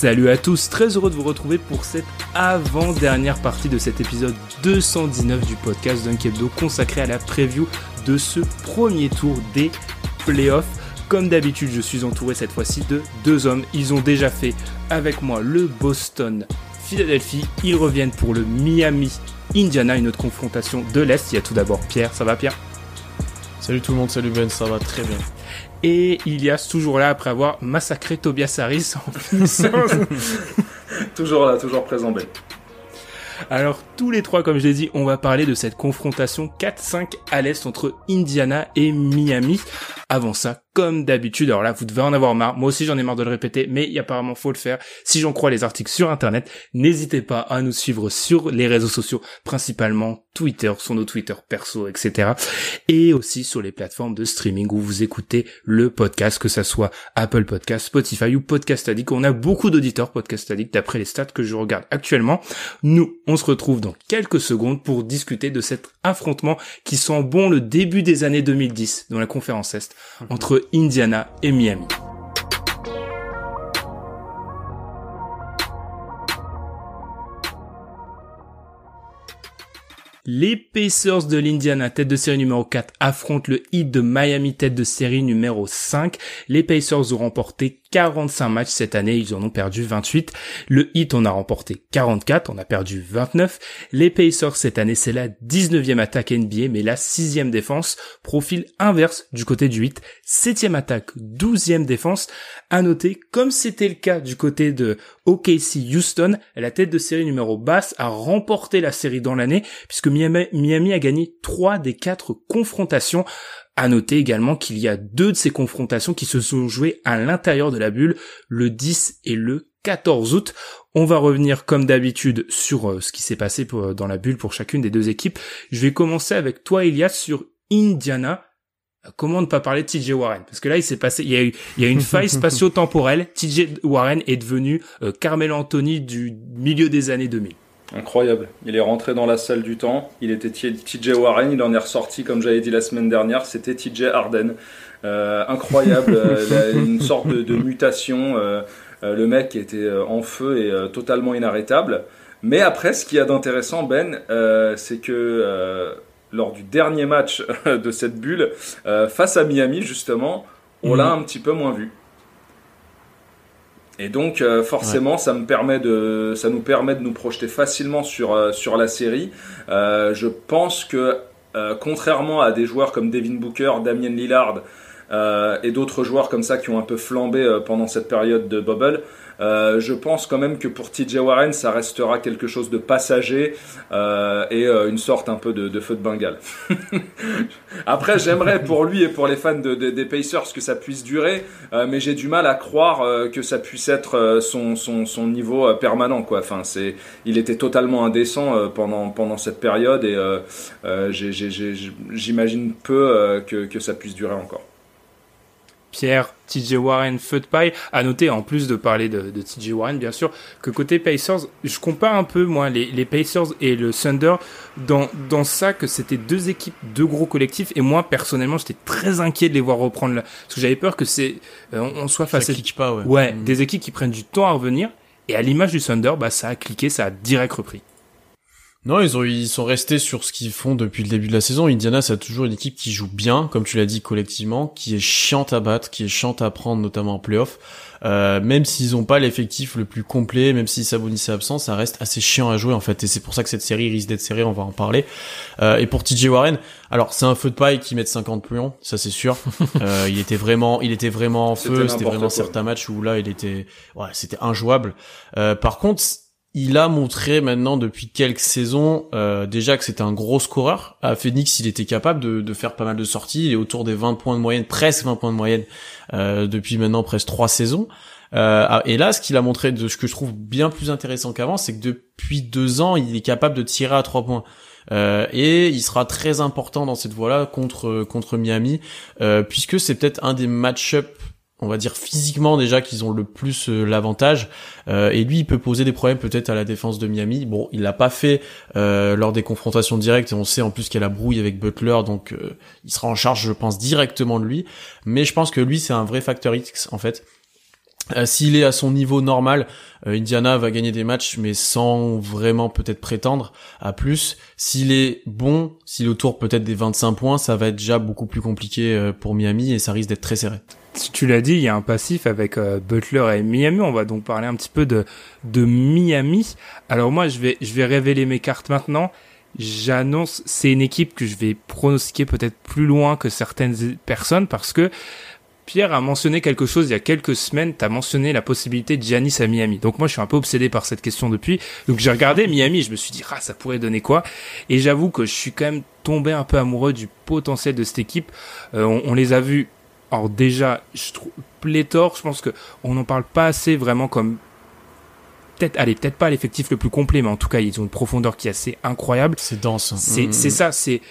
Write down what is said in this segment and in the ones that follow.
Salut à tous, très heureux de vous retrouver pour cette avant-dernière partie de cet épisode 219 du podcast Dunk Hebdo consacré à la preview de ce premier tour des playoffs. Comme d'habitude, je suis entouré cette fois-ci de deux hommes. Ils ont déjà fait avec moi le Boston Philadelphie. Ils reviennent pour le Miami Indiana, une autre confrontation de l'Est. Il y a tout d'abord Pierre, ça va Pierre? Salut tout le monde, salut Ben, ça va très bien. Et Ilias toujours là après avoir massacré Tobias Harris en finissant. Toujours là, toujours présent, Ben. Alors tous les trois, comme je l'ai dit, on va parler de cette confrontation 4-5 à l'Est entre Indiana et Miami. Avant ça, comme d'habitude, alors là, vous devez en avoir marre. Moi aussi, j'en ai marre de le répéter, mais apparemment, faut le faire. Si j'en crois les articles sur Internet, n'hésitez pas à nous suivre sur les réseaux sociaux, principalement Twitter, sur nos Twitter perso, etc. Et aussi sur les plateformes de streaming où vous écoutez le podcast, que ça soit Apple Podcast, Spotify ou Podcast Addict. On a beaucoup d'auditeurs Podcast Addict d'après les stats que je regarde actuellement. Nous, on se retrouve dans quelques secondes pour discuter de cet affrontement qui sent bon le début des années 2010 dans la conférence Est entre Indiana et Miami. Les Pacers de l'Indiana, tête de série numéro 4, affrontent le Heat de Miami, tête de série numéro 5. Les Pacers ont remporté 45 matchs cette année, ils en ont perdu 28. Le Heat en a remporté 44, on a perdu 29. Les Pacers cette année, c'est la 19e attaque NBA, mais la 6e défense. Profil inverse du côté du Heat. 7e attaque, 12e défense. À noter, comme c'était le cas du côté de OKC Houston, la tête de série numéro basse a remporté la série dans l'année, puisque Miami, Miami a gagné 3 des 4 confrontations. À noter également qu'il y a deux de ces confrontations qui se sont jouées à l'intérieur de la bulle, le 10 et le 14 août. On va revenir comme d'habitude sur euh, ce qui s'est passé pour- dans la bulle pour chacune des deux équipes. Je vais commencer avec toi, Elias, sur Indiana. Comment ne pas parler de TJ Warren? Parce que là, il s'est passé, il y a eu, il y a une faille spatio-temporelle. TJ Warren est devenu euh, Carmelo Anthony du milieu des années 2000. Incroyable. Il est rentré dans la salle du temps. Il était TJ Warren. Il en est ressorti, comme j'avais dit la semaine dernière. C'était TJ Harden. Euh, incroyable. euh, une sorte de, de mutation. euh, le mec était en feu et totalement inarrêtable. Mais après, ce qu'il y a d'intéressant, Ben, c'est que lors du dernier match de cette bulle, face à Miami, justement, on Mhm. l'a un petit peu moins vu. Et donc euh, forcément, ça me permet de, ça nous permet de nous projeter facilement sur euh, sur la série. Euh, je pense que euh, contrairement à des joueurs comme Devin Booker, Damien Lillard euh, et d'autres joueurs comme ça qui ont un peu flambé euh, pendant cette période de bubble, euh, je pense quand même que pour TJ Warren, ça restera quelque chose de passager euh, et euh, une sorte un peu de, de feu de Bengale. Après, j'aimerais pour lui et pour les fans de- de- des Pacers que ça puisse durer, euh, mais j'ai du mal à croire que ça puisse être son, son, son niveau permanent. Quoi. Enfin, c'est, il était totalement indécent pendant, pendant cette période et j'ai- j'ai- j'ai- j'imagine peu que, que ça puisse durer encore. Pierre, TJ Warren, feu de paille. À noter, en plus de parler de, de TJ Warren, bien sûr, que côté Pacers, je compare un peu, moi, les, les Pacers et le Thunder dans, dans ça, que c'était deux équipes, deux gros collectifs. Et moi, personnellement, j'étais très inquiet de les voir reprendre là. Parce que j'avais peur que c'est, euh, on, soit face à, clique pas, ouais. ouais, Mm. des équipes qui prennent du temps à revenir. Et à l'image du Thunder, bah, ça a cliqué, ça a direct repris. Non, ils, ont, ils sont restés sur ce qu'ils font depuis le début de la saison. Indiana, c'est toujours une équipe qui joue bien, comme tu l'as dit collectivement, qui est chiante à battre, qui est chiante à prendre, notamment en playoff. Euh, même s'ils ont pas l'effectif le plus complet, même si Sabonis est absent, ça reste assez chiant à jouer en fait. Et c'est pour ça que cette série risque d'être serrée, on va en parler. Euh, et pour TJ Warren, alors c'est un feu de paille qui met 50 pions, ça c'est sûr. euh, il était vraiment, il était vraiment en feu. C'était vraiment certains matchs où là il était, ouais, c'était injouable. Euh, par contre il a montré maintenant depuis quelques saisons euh, déjà que c'était un gros scoreur. À Phoenix, il était capable de, faire pas mal de sorties. Il est autour des 20 points de moyenne, presque 20 points de moyenne euh, depuis maintenant presque trois saisons. Euh, ah, et là, ce qu'il a montré de ce que je trouve bien plus intéressant qu'avant, c'est que depuis deux ans, il est capable de tirer à trois points. Euh, et il sera très important dans cette voie-là contre contre Miami, puisque c'est peut-être un des match-ups on va dire physiquement déjà qu'ils ont le plus euh, l'avantage. Euh, et lui il peut poser des problèmes peut-être à la défense de Miami. Bon il l'a pas fait euh, lors des confrontations directes et on sait en plus qu'il a la brouille avec Butler donc il sera en charge je pense directement de lui. Mais je pense que lui c'est un vrai facteur X en fait. S'il est à son niveau normal, Indiana va gagner des matchs, mais sans vraiment peut-être prétendre à plus. S'il est bon, s'il est autour peut-être des 25 points, ça va être déjà beaucoup plus compliqué pour Miami et ça risque d'être très serré tu l'as dit, il y a un passif avec euh, Butler et Miami. On va donc parler un petit peu de de Miami. Alors moi, je vais je vais révéler mes cartes maintenant. J'annonce, c'est une équipe que je vais pronostiquer peut-être plus loin que certaines personnes parce que Pierre a mentionné quelque chose il y a quelques semaines. Tu as mentionné la possibilité de Giannis à Miami. Donc moi, je suis un peu obsédé par cette question depuis. Donc j'ai regardé Miami, je me suis dit ah ça pourrait donner quoi? Et j'avoue que je suis quand même tombé un peu amoureux du potentiel de cette équipe. Euh, on, les a vus alors déjà, je trouve pléthore, je pense que on n'en parle pas assez vraiment comme peut-être allez peut-être pas l'effectif le plus complet mais en tout cas ils ont une profondeur qui est assez incroyable c'est dense c'est mmh. c'est ça c'est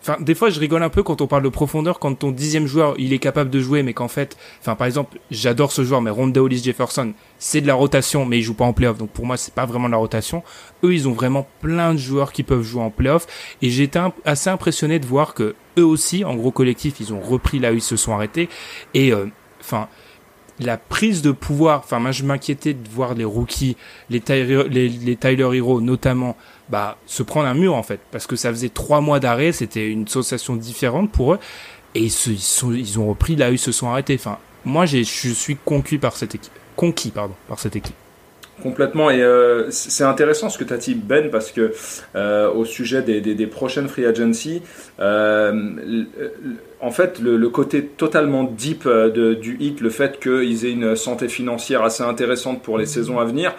Enfin, des fois, je rigole un peu quand on parle de profondeur, quand ton dixième joueur, il est capable de jouer, mais qu'en fait, enfin, par exemple, j'adore ce joueur, mais Ronda Hollis Jefferson, c'est de la rotation, mais il joue pas en playoff, donc pour moi, c'est pas vraiment de la rotation. Eux, ils ont vraiment plein de joueurs qui peuvent jouer en playoff, et j'étais assez impressionné de voir que eux aussi, en gros collectif, ils ont repris là où ils se sont arrêtés, et euh, enfin. la prise de pouvoir, enfin moi je m'inquiétais de voir les rookies, les, les, les Tyler Hero notamment, bah, se prendre un mur en fait, parce que ça faisait trois mois d'arrêt, c'était une sensation différente pour eux, et ils, se, ils, sont, ils ont repris là où ils se sont arrêtés. Enfin, moi, je suis conquis par cette équipe, conquis pardon, par cette équipe. Complètement et euh, c'est intéressant ce que tu as dit Ben parce que euh, au sujet des, des, des, prochaines free agency, euh, en fait le, le, côté totalement deep euh, de, du hit, le fait qu'ils aient une santé financière assez intéressante pour les saisons à venir,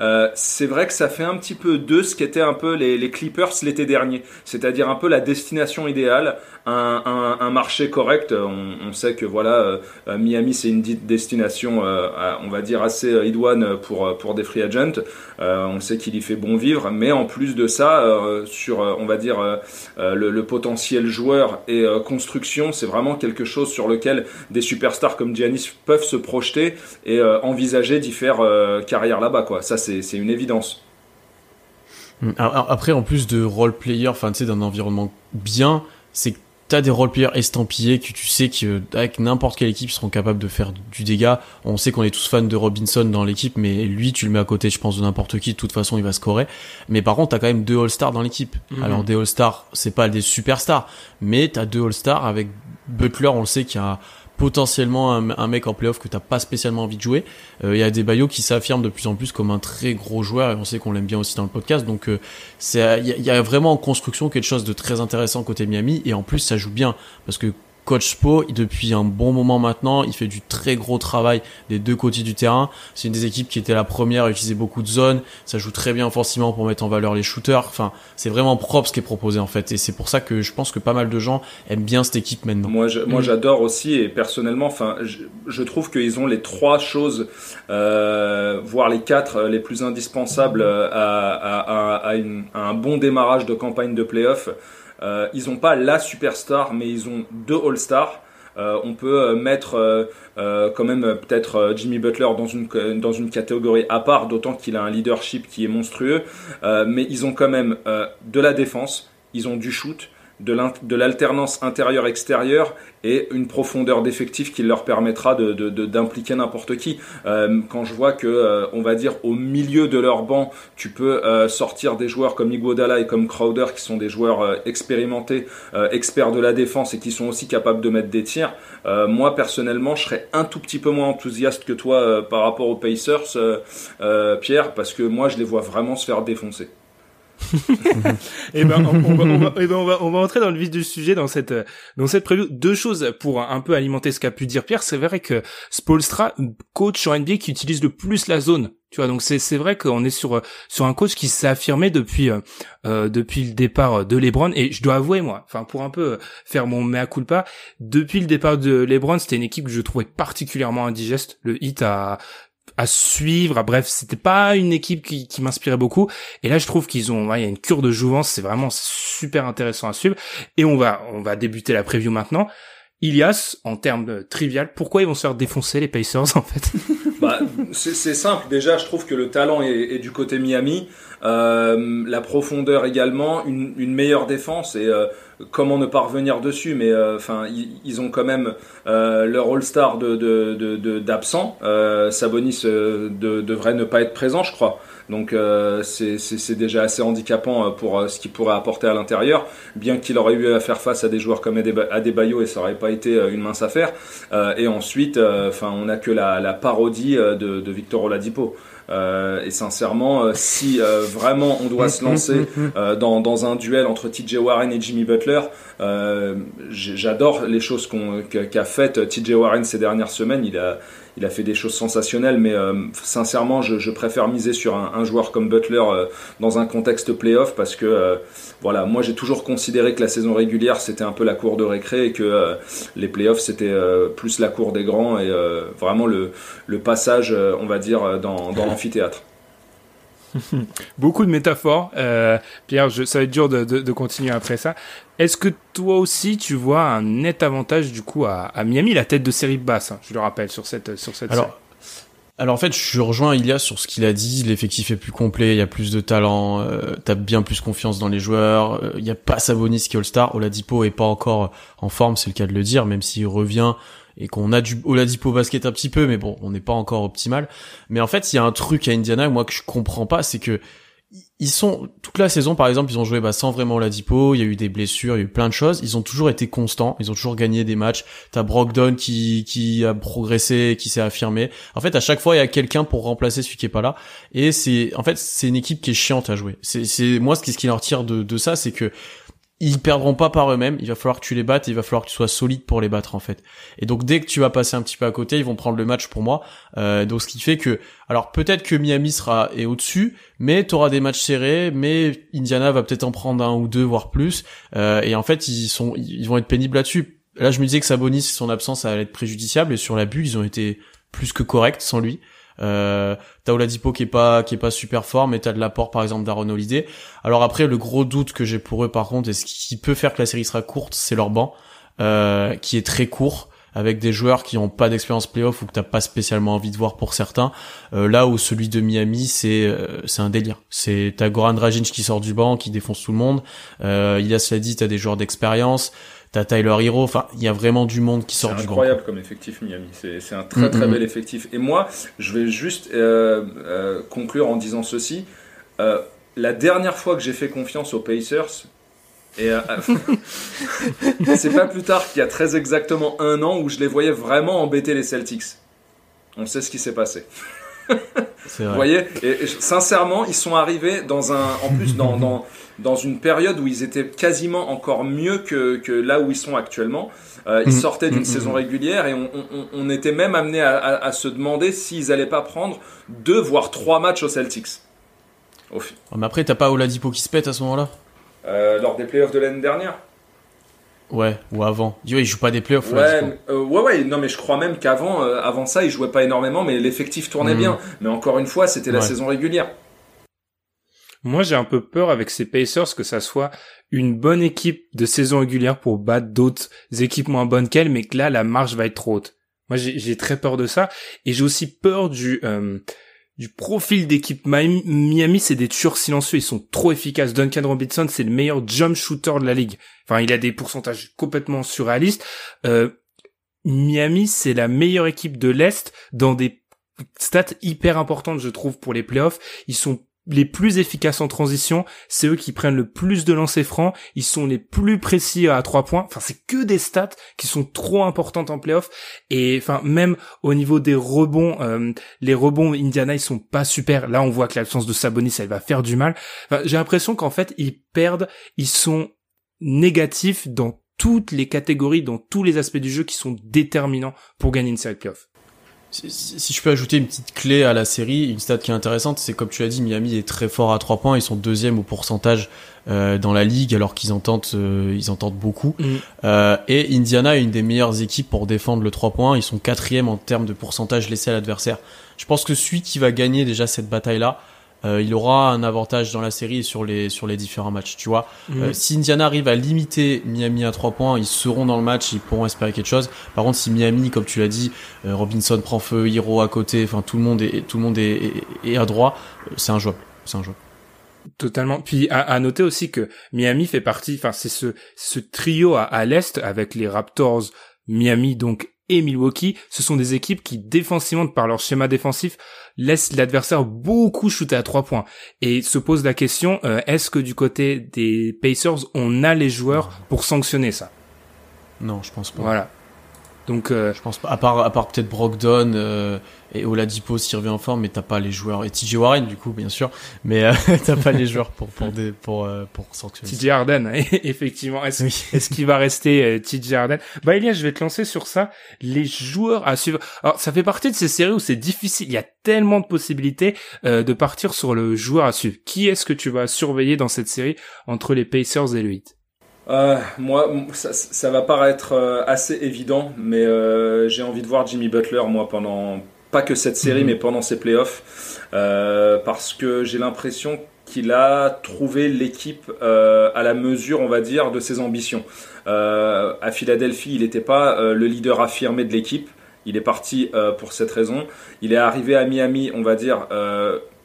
euh, c'est vrai que ça fait un petit peu de ce qu'étaient un peu les, les Clippers l'été dernier, c'est-à-dire un peu la destination idéale, un, un, un marché correct. On, on, sait que voilà, euh, Miami c'est une destination, euh, on va dire assez idoine pour pour des free agents. on sait qu'il y fait bon vivre, mais en plus de ça, sur on va dire le, le, potentiel joueur et construction, c'est vraiment quelque chose sur lequel des superstars comme Giannis peuvent se projeter et envisager d'y faire carrière là-bas quoi. Ça c'est une évidence. Hum, après, en plus de role player, enfin, tu sais, d'un environnement bien, c'est t'as des role players estampillés que tu sais qu'avec n'importe quelle équipe ils seront capables de faire du dégât. On sait qu'on est tous fans de Robinson dans l'équipe, mais lui, tu le mets à côté, je pense, de n'importe qui, de toute façon, il va scorer. Mais par contre, t'as quand même deux All-Stars dans l'équipe. Mhm. Alors, des All-Stars, c'est pas des superstars, mais t'as deux All-Stars avec Butler, on le sait, qui a potentiellement un, mec en playoff que t'as pas spécialement envie de jouer. Euh, il y a des Bayo qui s'affirment de plus en plus comme un très gros joueur et on sait qu'on l'aime bien aussi dans le podcast. Donc euh, c'est il y, a vraiment en construction quelque chose de très intéressant côté Miami et en plus ça joue bien parce que Coach Spo, depuis un bon moment maintenant, il fait du très gros travail des deux côtés du terrain. C'est une des équipes qui était la première à utiliser beaucoup de zones. Ça joue très bien forcément pour mettre en valeur les shooters. Enfin, c'est vraiment propre ce qui est proposé en fait. Et c'est pour ça que je pense que pas mal de gens aiment bien cette équipe maintenant. Moi, moi, mm. j'adore aussi et personnellement, enfin, je, trouve qu'ils ont les trois choses, euh, voire les quatre euh, les plus indispensables euh, à, à, à un bon démarrage de campagne de playoff. Euh, ils n'ont pas la superstar, mais ils ont deux All-Stars. Euh, on peut euh, mettre quand même peut-être Jimmy Butler dans une, dans une catégorie à part, d'autant qu'il a un leadership qui est monstrueux. mais ils ont quand même de la défense, ils ont du shoot, de l'alternance intérieure-extérieure et une profondeur d'effectif qui leur permettra d'impliquer de, n'importe qui. Euh, quand je vois que, euh, on va dire, au milieu de leur banc, tu peux euh, sortir des joueurs comme Iguodala et comme Crowder, qui sont des joueurs expérimentés, experts de la défense et qui sont aussi capables de mettre des tirs. moi, personnellement, je serais un tout petit peu moins enthousiaste que toi par rapport aux Pacers, Pierre, parce que moi, je les vois vraiment se faire défoncer. Et eh ben, on, va, on, va, eh ben on, va, on va entrer dans le vif du sujet dans cette dans cette preview. Deux choses pour un peu alimenter ce qu'a pu dire Pierre. C'est vrai que Spolstra, coach sur NBA qui utilise le plus la zone. Tu vois, donc c'est c'est vrai qu'on est sur sur un coach qui s'est affirmé depuis euh, depuis le départ de LeBron. Et je dois avouer moi, enfin pour un peu faire mon mea culpa, depuis le départ de LeBron, c'était une équipe que je trouvais particulièrement indigeste. Le hit a à suivre. Bref, c'était pas une équipe qui, qui m'inspirait beaucoup. Et là, je trouve qu'ils ont, il y a une cure de jouvence. C'est vraiment super intéressant à suivre. Et on va, on va débuter la preview maintenant. Ilias, en termes trivial, pourquoi ils vont se faire défoncer les Pacers en fait? Bah, C'est simple. Déjà, je trouve que le talent est, du côté Miami. Euh, la profondeur également, une, meilleure défense et euh, comment ne pas revenir dessus, mais euh, enfin ils, ont quand même euh, leur All-Star de, d'absent. Euh, Sabonis devrait ne pas être présent, je crois. Donc c'est déjà assez handicapant pour ce qu'il pourrait apporter à l'intérieur, bien qu'il aurait eu à faire face à des joueurs comme Adebayo et ça n'aurait pas été une mince affaire. et ensuite, enfin on n'a que la, la parodie de, de Victor Oladipo. Euh, et sincèrement, euh, si euh, vraiment on doit se lancer dans, dans, un duel entre TJ Warren et Jimmy Butler, j'adore les choses qu'a faites TJ Warren ces dernières semaines. Il a, il a fait des choses sensationnelles, mais euh, sincèrement, je, préfère miser sur un, joueur comme Butler euh, dans un contexte playoff parce que, euh, voilà, moi j'ai toujours considéré que la saison régulière c'était un peu la cour de récré et que les playoffs c'était plus la cour des grands et vraiment le, le passage, on va dire, dans, dans l'amphithéâtre. Beaucoup de métaphores. Euh, Pierre, je, ça va être dur de, de, de continuer après ça. Est-ce que toi aussi tu vois un net avantage du coup à, à Miami, la tête de série basse, hein, je le rappelle sur cette sur cette. Alors, alors en fait, je rejoins Ilias sur ce qu'il a dit. L'effectif est plus complet, il y a plus de talent, euh, t'as bien plus confiance dans les joueurs. Euh, il y a pas Sabonis qui est All-Star. Oladipo est pas encore en forme, c'est le cas de le dire, même s'il revient et qu'on a du Oladipo basket un petit peu, mais bon, on n'est pas encore optimal. Mais en fait, il y a un truc à Indiana, moi que je comprends pas, c'est que ils sont toute la saison par exemple ils ont joué bah, sans vraiment Oladipo il y a eu des blessures il y a eu plein de choses. Ils ont toujours été constants ils ont toujours gagné des matchs. T'as Brogdon qui qui a progressé qui s'est affirmé. En fait à chaque fois il y a quelqu'un pour remplacer celui qui est pas là. Et c'est en fait c'est une équipe qui est chiante à jouer. C'est moi ce qui ce qui leur tire de de ça c'est que ils perdront pas par eux-mêmes. Il va falloir que tu les battes. il va falloir que tu sois solide pour les battre en fait. Et donc dès que tu vas passer un petit peu à côté, ils vont prendre le match pour moi. Euh, donc ce qui fait que, alors peut-être que Miami sera est au-dessus, mais tu auras des matchs serrés. Mais Indiana va peut-être en prendre un ou deux voire plus. Euh, et en fait ils sont, ils vont être pénibles là-dessus. Là je me disais que Sabonis son absence ça allait être préjudiciable et sur la bulle ils ont été plus que corrects sans lui. Euh, t'as Oladipo qui est pas qui est pas super fort, mais t'as de l'apport par exemple d'Aaron Holiday. Alors après, le gros doute que j'ai pour eux par contre, et ce qui peut faire que la série sera courte, c'est leur banc, euh, qui est très court avec des joueurs qui ont pas d'expérience playoff ou que t'as pas spécialement envie de voir pour certains. Euh, là où celui de Miami, c'est euh, c'est un délire. C'est t'as Goran Dragic qui sort du banc, qui défonce tout le monde. Euh, il a cela dit, t'as des joueurs d'expérience. T'as Tyler Hero, enfin, il y a vraiment du monde qui sort du banc. C'est incroyable comme effectif Miami, c'est un très très bel effectif. Et moi, je vais juste euh, euh, conclure en disant ceci. Euh, la dernière fois que j'ai fait confiance aux Pacers, et c'est pas plus tard qu'il y a très exactement un an où je les voyais vraiment embêter les Celtics. On sait ce qui s'est passé. Vous voyez, et, sincèrement, ils sont arrivés dans un, en plus dans, dans, dans, une période où ils étaient quasiment encore mieux que, que là où ils sont actuellement. Euh, ils mm. sortaient d'une mm, saison mm, régulière et on, on, on, était même amené à, à, se demander s'ils allaient pas prendre deux voire trois matchs aux Celtics. Au mais après, t'as pas Oladipo qui se pète à ce moment-là euh, Lors des playoffs de l'année dernière Ouais, ou avant. Ouais, il joue pas des playoffs. Ouais, euh, ouais, ouais, non, mais je crois même qu'avant, avant ça, il jouait pas énormément, mais l'effectif tournait bien. Mais encore une fois, c'était la saison régulière. Moi, j'ai un peu peur avec ces Pacers que ça soit une bonne équipe de saison régulière pour battre d'autres équipes moins bonnes qu'elles, mais que là, la marge va être trop haute. Moi, j'ai très peur de ça, et j'ai aussi peur du euh, du profil d'équipe Miami, c'est des tueurs silencieux, ils sont trop efficaces. Duncan Robinson, c'est le meilleur jump shooter de la ligue. Enfin, il a des pourcentages complètement surréalistes. Euh, Miami, c'est la meilleure équipe de l'Est dans des stats hyper importantes, je trouve, pour les playoffs. Ils sont les plus efficaces en transition, c'est eux qui prennent le plus de lancers francs, ils sont les plus précis à trois points. Enfin, c'est que des stats qui sont trop importantes en playoff. Et enfin, même au niveau des rebonds, euh, les rebonds Indiana ils sont pas super. Là, on voit que l'absence de Sabonis, elle va faire du mal. Enfin, j'ai l'impression qu'en fait, ils perdent, ils sont négatifs dans toutes les catégories, dans tous les aspects du jeu qui sont déterminants pour gagner une série de playoffs. Si, je peux ajouter une petite clé à la série, une stat qui est intéressante, c'est comme tu l'as dit, Miami est très fort à 3 points, ils sont deuxième au pourcentage euh, dans la ligue alors qu'ils entendent euh, ils entendent beaucoup. Mm. Euh, et Indiana est une des meilleures équipes pour défendre le 3 points, ils sont quatrième en termes de pourcentage laissé à l'adversaire. Je pense que celui qui va gagner déjà cette bataille là, euh, il aura un avantage dans la série sur les sur les différents matchs. Tu vois, mhm. euh, si Indiana arrive à limiter Miami à 3 points, ils seront dans le match, ils pourront espérer quelque chose. Par contre, si Miami, comme tu l'as dit, euh, Robinson prend feu, Hiro à côté, enfin tout le monde est tout le monde est, est, à droit, c'est un joueur, c'est un joueur. Totalement. Puis à, à, noter aussi que Miami fait partie, enfin c'est ce ce trio à, à l'est avec les Raptors, Miami donc et Milwaukee, ce sont des équipes qui défensivement par leur schéma défensif laissent l'adversaire beaucoup shooter à trois points et se pose la question euh, est-ce que du côté des Pacers on a les joueurs pour sanctionner ça? Non, je pense pas. Voilà. Donc euh, je pense pas à part à part peut-être Brogdon euh, et Oladipo s'il revient en forme mais t'as pas les joueurs. Et TJ Warren du coup bien sûr. Mais euh, t'as pas les joueurs pour pour des, pour euh, pour sanctionner. TJ Harden effectivement. Est-ce qu'il va rester euh, TJ Harden? Bah Elias je vais te lancer sur ça. Les joueurs à suivre. Alors ça fait partie de ces séries où c'est difficile. Il y a tellement de possibilités de partir sur le joueur à suivre. Qui est-ce que tu vas surveiller dans cette série entre les Pacers et le Heat? Euh, moi, ça, ça, va paraître euh, assez évident, mais euh, j'ai envie de voir Jimmy Butler, moi, pendant pas que cette série, mhm. mais pendant ses playoffs, euh, parce que j'ai l'impression qu'il a trouvé l'équipe à la mesure, on va dire, de ses ambitions. à Philadelphie, il n'était pas le leader affirmé de l'équipe. Il est parti pour cette raison. Il est arrivé à Miami, on va dire,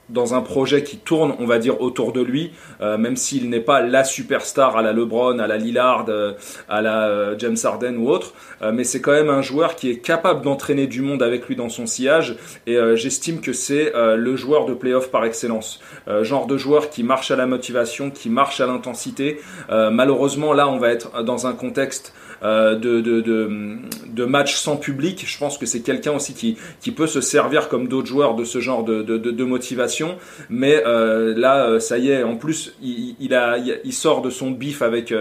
dans un projet qui tourne, on va dire, autour de lui, euh, même s'il n'est pas la superstar à la LeBron, à la Lillard, euh, à la euh, James Harden ou autre, mais c'est quand même un joueur qui est capable d'entraîner du monde avec lui dans son sillage, et j'estime que c'est le joueur de playoff par excellence. genre de joueur qui marche à la motivation, qui marche à l'intensité. malheureusement, là, on va être dans un contexte de, matchs sans public. Je pense que c'est quelqu'un aussi qui, peut se servir comme d'autres joueurs de ce genre de motivation. Mais euh, là, euh, ça y est, en plus, il, sort de son bif avec,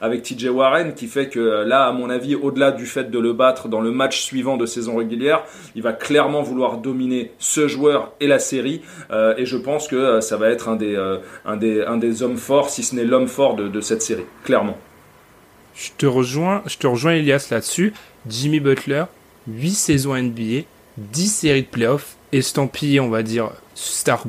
avec TJ Warren qui fait que là, à mon avis, au-delà du fait de le battre dans le match suivant de saison régulière, il va clairement vouloir dominer ce joueur et la série. et je pense que ça va être un des, un des, un des hommes forts, si ce n'est l'homme fort de, de cette série, clairement. Je te rejoins, je te rejoins Elias là-dessus. Jimmy Butler, 8 saisons NBA, 10 séries de playoffs, estampillé, on va dire, star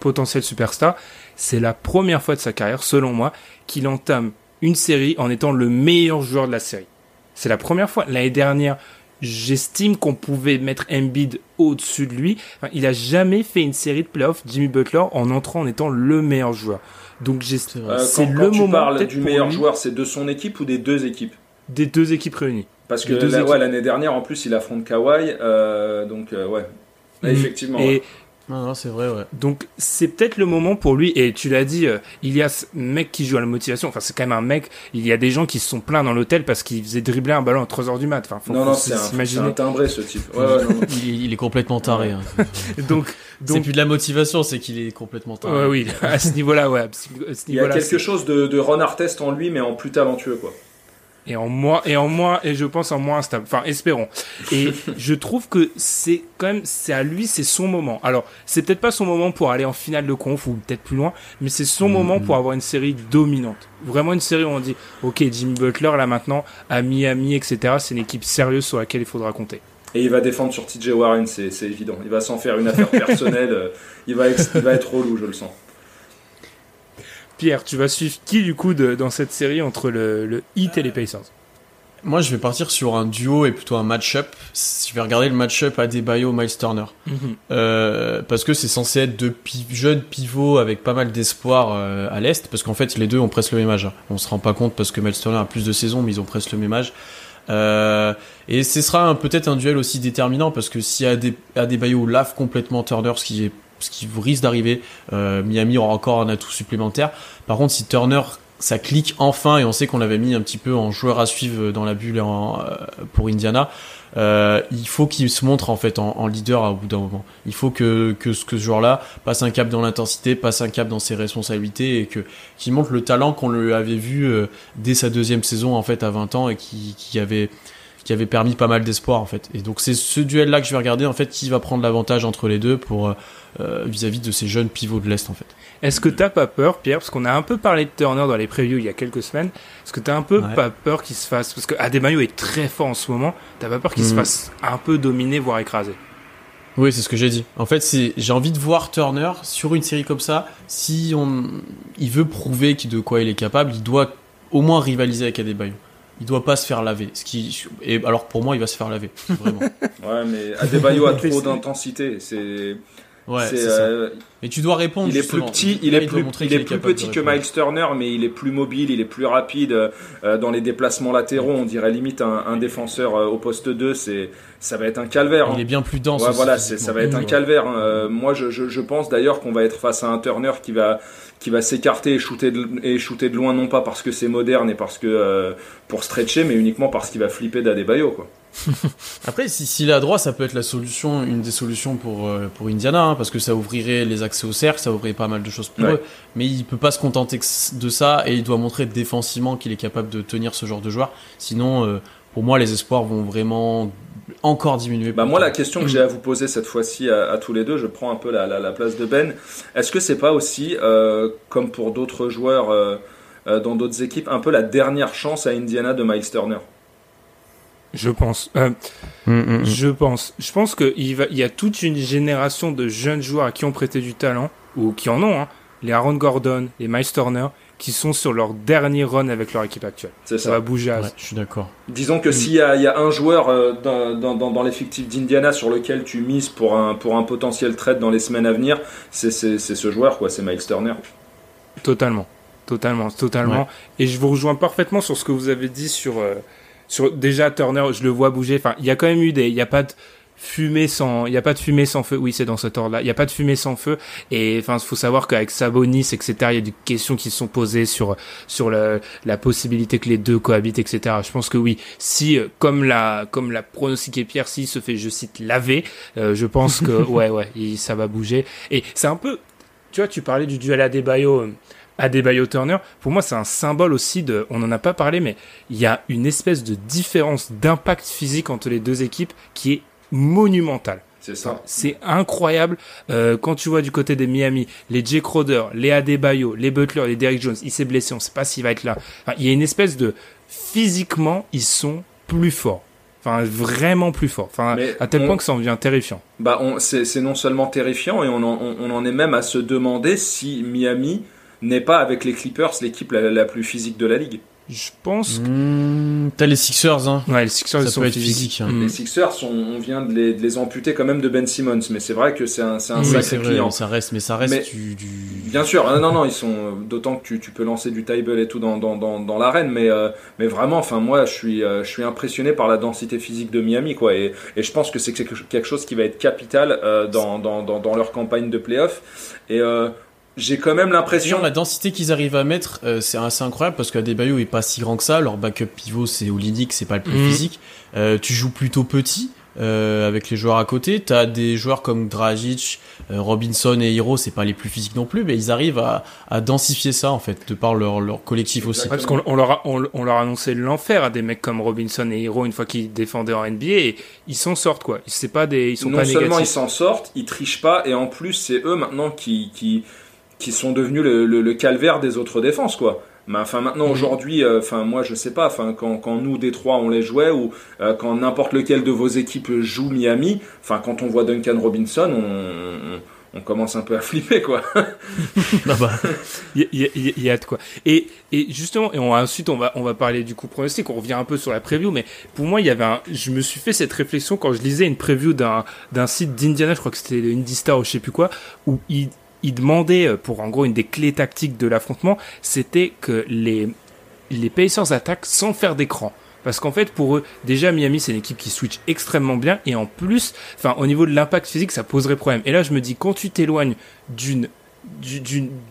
potentiel superstar. C'est la première fois de sa carrière, selon moi, qu'il entame une série en étant le meilleur joueur de la série. C'est la première fois. L'année dernière, j'estime qu'on pouvait mettre Embiid au-dessus de lui. il a jamais fait une série de playoffs, Jimmy Butler, en entrant en étant le meilleur joueur. Donc c'est euh, le tu moment. parles du meilleur joueur, c'est de son équipe ou des deux équipes? Des deux équipes réunies. Parce que l'année dernière, en plus, il affronte Kawhi, euh, donc euh, ouais, mm. effectivement. Et non, c'est vrai, ouais. Donc, c'est peut-être le moment pour lui, et tu l'as dit, il y a ce mec qui joue à la motivation, enfin, c'est quand même un mec, il y a des gens qui se sont plaints dans l'hôtel parce qu'il faisait dribbler un ballon à 3h du mat. Enfin, faut, non, non, c'est un, un, timbré, ce type. Ouais, non, il, est complètement taré. Hein. donc, donc... C'est plus de la motivation, c'est qu'il est complètement taré. Ouais, oui, à ce niveau-là, ouais. il y a quelque chose de, de Ron Artest en lui, mais en plus talentueux, quoi et en moins et en moins et je pense en moins instable. Enfin espérons. Et je trouve que c'est quand même c'est à lui c'est son moment. Alors c'est peut-être pas son moment pour aller en finale de conf ou peut-être plus loin mais c'est son mm-hmm. moment pour avoir une série dominante. Vraiment une série où on dit ok Jimmy Butler là maintenant à Miami etc c'est une équipe sérieuse sur laquelle il faudra compter. Et il va défendre sur TJ Warren c'est évident. Il va s'en faire une affaire personnelle euh, il va il va être relou je le sens Pierre, tu vas suivre qui du coup dans cette série entre le, le Heat et les Pacers Moi, je vais partir sur un duo et plutôt un match-up. Je vais regarder le match-up Adebayo Miles Turner euh, parce que c'est censé être deux pi- jeunes pivots avec pas mal d'espoir euh, à l'est. Parce qu'en fait, les deux ont presque le même âge. On se rend pas compte parce que Miles Turner a plus de saisons, mais ils ont presque le même âge. Euh, et ce sera peut-être un duel aussi déterminant parce que si Ade- Adebayo lave complètement Turner, ce qui est ce qui risque d'arriver, euh, Miami aura encore un atout supplémentaire. Par contre, si Turner ça clique enfin et on sait qu'on l'avait mis un petit peu en joueur à suivre dans la bulle euh, pour Indiana. Euh, il faut qu'il se montre en fait en, leader au bout d'un moment. Il faut que, que, ce- que ce joueur-là passe un cap dans l'intensité, passe un cap dans ses responsabilités et que qu'il montre le talent qu'on lui avait vu euh, dès sa deuxième saison en fait à 20 ans et qui, qui avait qui avait permis pas mal d'espoir en fait. Et donc c'est ce duel-là que je vais regarder en fait qui va prendre l'avantage entre les deux pour euh, euh, vis-à-vis de ces jeunes pivots de l'est en fait. Est-ce que t'as pas peur, Pierre, parce qu'on a un peu parlé de Turner dans les previews il y a quelques semaines, est-ce que t'as un peu Ouais. pas peur qu'il se fasse, parce que Adebayo est très fort en ce moment, t'as pas peur qu'il se Mhm. fasse un peu dominer, voire écraser? Oui, c'est ce que j'ai dit. En fait, c'est j'ai envie de voir Turner sur une série comme ça. Si on, il veut prouver qu'il- de quoi il est capable, il doit au moins rivaliser avec Adebayo. Il doit pas se faire laver. Ce qui, et alors pour moi, il va se faire laver. Vraiment. Ouais, mais Adebayo a trop d'intensité. C'est, Ouais, c'est, ça. euh, Et tu dois répondre. il est plus petit, il est plus, il est plus petit que. Miles Turner, mais il est plus mobile, il est plus rapide euh, dans les déplacements latéraux. On dirait limite un, un défenseur euh, au poste 2. C'est, ça va être un calvaire. hein. Il est bien plus dense. Ouais, aussi voilà, ça va être un calvaire. hein. Euh, moi, je, je, je pense d'ailleurs qu'on va être face à un Turner qui va, qui va s'écarter et shooter, de, et shooter de loin, non pas parce que c'est moderne et parce que euh, pour stretcher, mais uniquement parce qu'il va flipper d'Adebayo, quoi. Après, si- s'il est à droite, ça peut être la solution, une des solutions pour euh, pour Indiana, hein, parce que ça ouvrirait les accès au cercle, ça ouvrirait pas mal de choses pour Ouais. eux. Mais il peut pas se contenter de ça et il doit montrer défensivement qu'il est capable de tenir ce genre de joueur. Sinon, euh, pour moi, les espoirs vont vraiment encore diminuer. Bah moi la question que j'ai à vous poser cette fois-ci à, à tous les deux, je prends un peu la, la, la place de Ben. Est-ce que c'est pas aussi, euh, comme pour d'autres joueurs dans d'autres équipes, un peu la dernière chance à Indiana de Miles Turner? Je pense. Euh, Mm, mm, mm. Je pense. Je pense qu'il va, il y a toute une génération de jeunes joueurs à qui ont prêté du talent, ou qui en ont, hein. Les Aaron Gordon, les Miles Turner, qui sont sur leur dernier run avec leur équipe actuelle. C'est Ça ça. va bouger à Ouais, je suis d'accord. Disons que Mm. s'il y a, il y a un joueur euh, dans, dans, dans, dans l'effectif d'Indiana sur lequel tu mises pour un, pour un potentiel trade dans les semaines à venir, c'est c'est- c'est ce joueur, quoi, c'est Miles Turner. Totalement. Totalement, totalement. Ouais. Et je vous rejoins parfaitement sur ce que vous avez dit sur, euh, sur déjà Turner, je le vois bouger. Enfin, il y a quand même eu des, il y a pas de fumée sans, il y a pas de fumée sans feu. Oui, c'est dans cet ordre-là. Il y a pas de fumée sans feu. Et enfin, faut savoir qu'avec Sabonis, etc., il y a des questions qui se sont posées sur, sur la, la possibilité que les deux cohabitent, etc. Je pense que oui. Si, euh, comme la, comme l'a pronostiqué Pierre, s'il se fait, je cite, laver, euh, je pense que, ouais, ouais, il- ça va bouger. Et c'est un peu, tu vois, tu parlais du duel Adebayo, euh, Adebayo Turner. Pour moi, c'est un symbole aussi de, on n'en a pas parlé, mais il y a une espèce de différence d'impact physique entre les deux équipes qui est monumentale. C'est ça. C'est incroyable euh, quand tu vois du côté des Miami, les Jay Crowder, les Adebayo, les Butler, les Derrick Jones, il s'est blessé, on sait pas s'il va être là. Enfin, il y a une espèce de physiquement, ils sont plus forts. Enfin, vraiment plus forts. Enfin, Mais à tel on- point que ça en devient terrifiant. Bah, c'est c'est non seulement terrifiant, et on en, on, on en est même à se demander si Miami n'est pas avec les Clippers l'équipe la, la plus physique de la ligue. Je pense. Mm, T'as les Sixers, hein. Ouais, les Sixers Ça ils sont peut être physiques. physique, hein. Mm. Les Sixers, on, on vient de les, de les amputer quand même de Ben Simmons, mais c'est vrai que c'est un, c'est un Oui, sacré c'est vrai, client. ça reste, mais ça reste Mais- du, du- Bien sûr, ah, non, non, ils sont d'autant que tu, tu peux lancer du table et tout dans, dans, dans, dans l'arène, mais, euh, mais vraiment, enfin moi, je suis, euh, je suis impressionné par la densité physique de Miami, quoi, et, et je pense que c'est quelque quelque chose qui va être capital euh, dans, dans, dans, dans leur campagne de playoff. Et euh, j'ai quand même l'impression, la densité qu'ils arrivent à mettre, euh, c'est assez incroyable parce qu'Adebayo est pas si grand que ça. Leur backup pivot, c'est Olinik, c'est pas le plus Mhm. physique. Euh, tu joues plutôt petit euh, avec les joueurs à côté. T'as des joueurs comme Dragic, euh, Robinson et Hiro, c'est pas les plus physiques non plus, mais ils arrivent à, à densifier ça en fait, de par leur, leur collectif aussi. Ouais, parce qu'on on leur, a, on, on leur a annoncé l'enfer à des mecs comme Robinson et Hero une fois qu'ils défendaient en NBA et ils s'en sortent quoi. C'est pas des, ils sont non pas seulement ils s'en sortent, ils trichent pas, et en plus, c'est eux maintenant qui, qui, qui sont devenus le, le, le calvaire des autres défenses, quoi. Mais enfin maintenant Mhm. aujourd'hui, euh, enfin moi je sais pas, enfin quand, quand nous Détroit on les jouait ou euh, quand n'importe lequel de vos équipes joue Miami, enfin quand on voit Duncan Robinson, on, on commence un peu à flipper quoi. bah bah, il y, y, a de quoi. Et, et justement, et on ensuite on va on va parler du coup pronostic. On revient un peu sur la preview, mais pour moi il y avait un, je me suis fait cette réflexion quand je lisais une preview d'un d'un site d'Indiana, je crois que c'était Indistar ou je sais plus quoi, où il il demandait euh, pour en gros une des clés tactiques de l'affrontement, c'était que les les Pacers attaquent sans faire d'écran. Parce qu'en fait, pour eux, déjà Miami, c'est une équipe qui switch extrêmement bien, et en plus, enfin, au niveau de l'impact physique, ça poserait problème. Et là, je me dis, quand tu t'éloignes d'une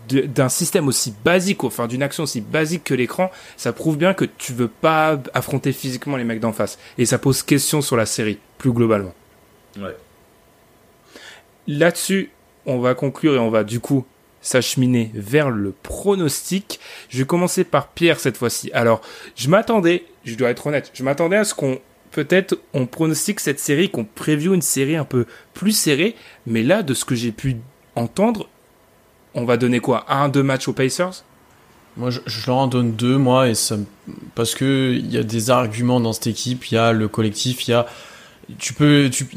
d'un système aussi basique, enfin d'une action aussi basique que l'écran, ça prouve bien que tu veux pas affronter physiquement les mecs d'en face. Et ça pose question sur la série, plus globalement. Ouais. Là-dessus, on va conclure et on va du coup s'acheminer vers le pronostic. Je vais commencer par Pierre cette fois-ci. Alors, je m'attendais, je dois être honnête, je m'attendais à ce qu'on peut-être on pronostique cette série, qu'on preview une série un peu plus serrée, mais là, de ce que j'ai pu entendre, on va donner quoi? Un, deux matchs aux Pacers? Moi, je, leur en donne deux, moi, et ça, parce que il y a des arguments dans cette équipe, il y a le collectif, il y a, tu peux, tu,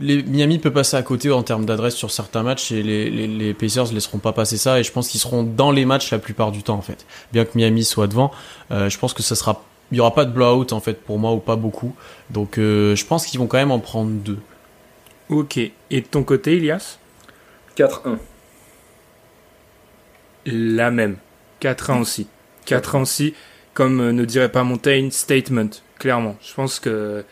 les, Miami peut passer à côté en termes d'adresse sur certains matchs et les, les, les Pacers ne laisseront pas passer ça et je pense qu'ils seront dans les matchs la plupart du temps en fait. Bien que Miami soit devant, euh, je pense que ça sera, il y aura pas de blowout en fait pour moi ou pas beaucoup. Donc euh, je pense qu'ils vont quand même en prendre deux. Ok. Et de ton côté, Ilias? 4-1. La même. 4-1 aussi. 4-1 aussi. Comme ne dirait pas Montaigne, statement. Clairement. Je pense que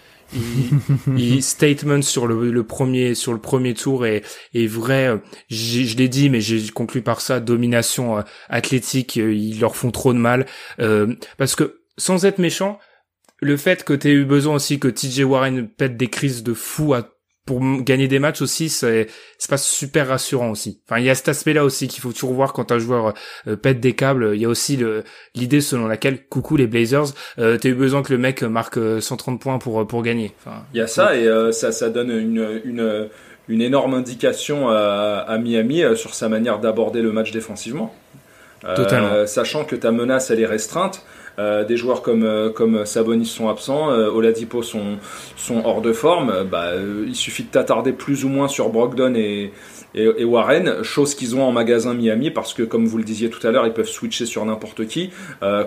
il, statement sur le, premier sur le premier tour est, est vrai. Je l'ai dit, mais j'ai conclu par ça domination euh, athlétique. Euh, ils leur font trop de mal euh, parce que sans être méchant, le fait que tu aies eu besoin aussi que TJ Warren pète des crises de fou à pour gagner des matchs aussi, c'est c'est pas super rassurant aussi. Enfin, il y a cet aspect-là aussi qu'il faut toujours voir quand un joueur euh, pète des câbles. Il y a aussi l'idée selon laquelle, coucou les Blazers, euh, t'as eu besoin que le mec marque 130 euh, points pour pour gagner. Enfin, il y a ça et euh, ça ça donne une une une énorme indication à, à Miami sur sa manière d'aborder le match défensivement. Totalement. Sachant que ta menace elle est restreinte. Euh, des joueurs comme, euh, comme Sabonis sont absents, euh, Oladipo sont, sont hors de forme, bah, il suffit de t'attarder plus ou moins sur Brogdon et, Warren, chose qu'ils ont en magasin Miami, parce que comme vous le disiez tout à l'heure, ils peuvent switcher sur n'importe qui.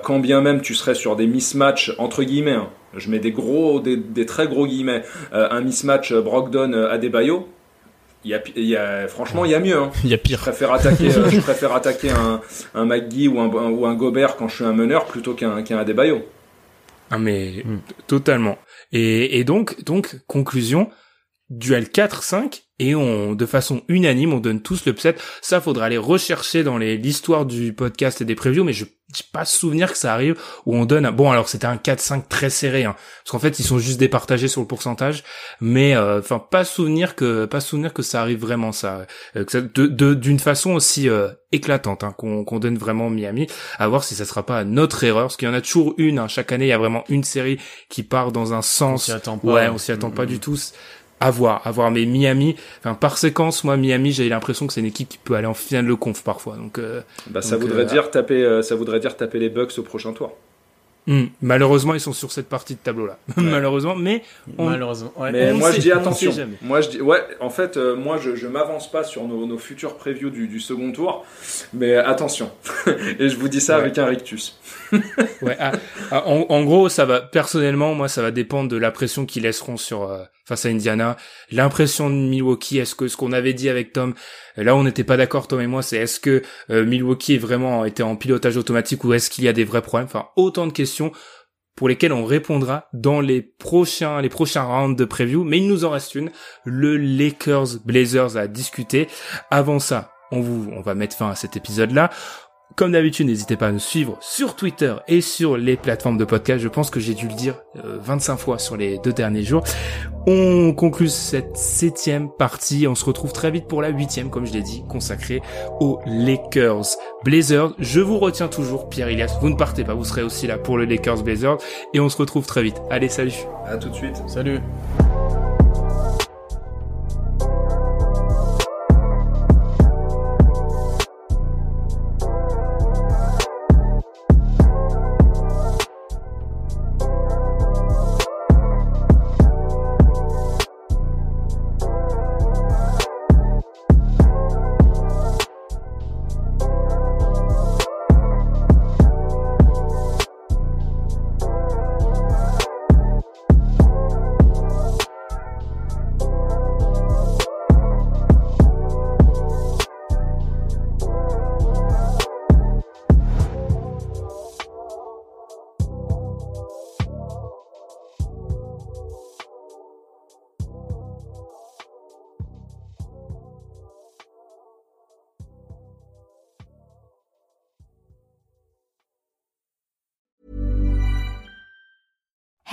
quand bien même tu serais sur des mismatchs, entre guillemets, hein, je mets des gros, des, très gros guillemets, un mismatch Brogdon Adebayo, il y a, il y a, franchement, il y a mieux. Hein. Il y a pire. Je préfère attaquer, euh, je préfère attaquer un, un McGee ou un, ou un Gobert quand je suis un meneur plutôt qu'un qu'un Adebayo. Ah mais totalement. Et, et donc, donc conclusion, duel 4-5 et on de façon unanime on donne tous le l'upset. Ça faudra aller rechercher dans les l'histoire du podcast et des previews, mais je j'ai pas souvenir que ça arrive où on donne bon alors c'était un 4-5 très serré hein, parce qu'en fait ils sont juste départagés sur le pourcentage, mais euh, enfin pas souvenir que pas souvenir que ça arrive vraiment ça, euh, que de d'une façon aussi euh, éclatante hein, qu'on qu'on donne vraiment Miami. À voir si ça sera pas notre erreur, parce qu'il y en a toujours une. Hein, chaque année il y a vraiment une série qui part dans un sens. On attend pas. Ouais, on s'y attend pas du tout à voir, à voir. Mais Miami, enfin par séquence, moi Miami, j'ai l'impression que c'est une équipe qui peut aller en finale de conf parfois. Donc, euh, bah, ça voudrait euh, dire taper, euh, ça voudrait dire taper les Bucks au prochain tour. Hmm. Malheureusement, ils sont sur cette partie de tableau-là. Malheureusement, mais malheureusement. Mais moi, je dis attention. Moi, je dis ouais. En fait, moi, je, je m'avance pas sur nos, nos futurs previews du, du, second tour, mais attention. Et je vous dis ça avec un rictus. ouais. Ah, ah, en, en, gros, ça va. Personnellement, moi, ça va dépendre de la pression qu'ils laisseront sur face à Indiana. L'impression de Milwaukee, est-ce que ce qu'on avait dit avec Tom, là on n'était pas d'accord Tom et moi, c'est est-ce que euh, Milwaukee est vraiment en pilotage automatique ou est-ce qu'il y a des vrais problèmes? Enfin, autant de questions pour lesquelles on répondra dans les prochains les prochains rounds de preview, mais il nous en reste une, le Lakers Blazers à discuter. Avant ça, on vous on va mettre fin à cet épisode là. Comme d'habitude, n'hésitez pas à nous suivre sur Twitter et sur les plateformes de podcast. Je pense que j'ai dû le dire 25 euh, fois sur les deux derniers jours. On conclut cette septième partie. On se retrouve très vite pour la huitième, comme je l'ai dit, consacrée aux Lakers Blazers. Je vous retiens toujours, Pierre Ilias. Vous ne partez pas, vous serez aussi là pour le Lakers Blazers. Et on se retrouve très vite. Allez, salut. À tout de suite. Salut.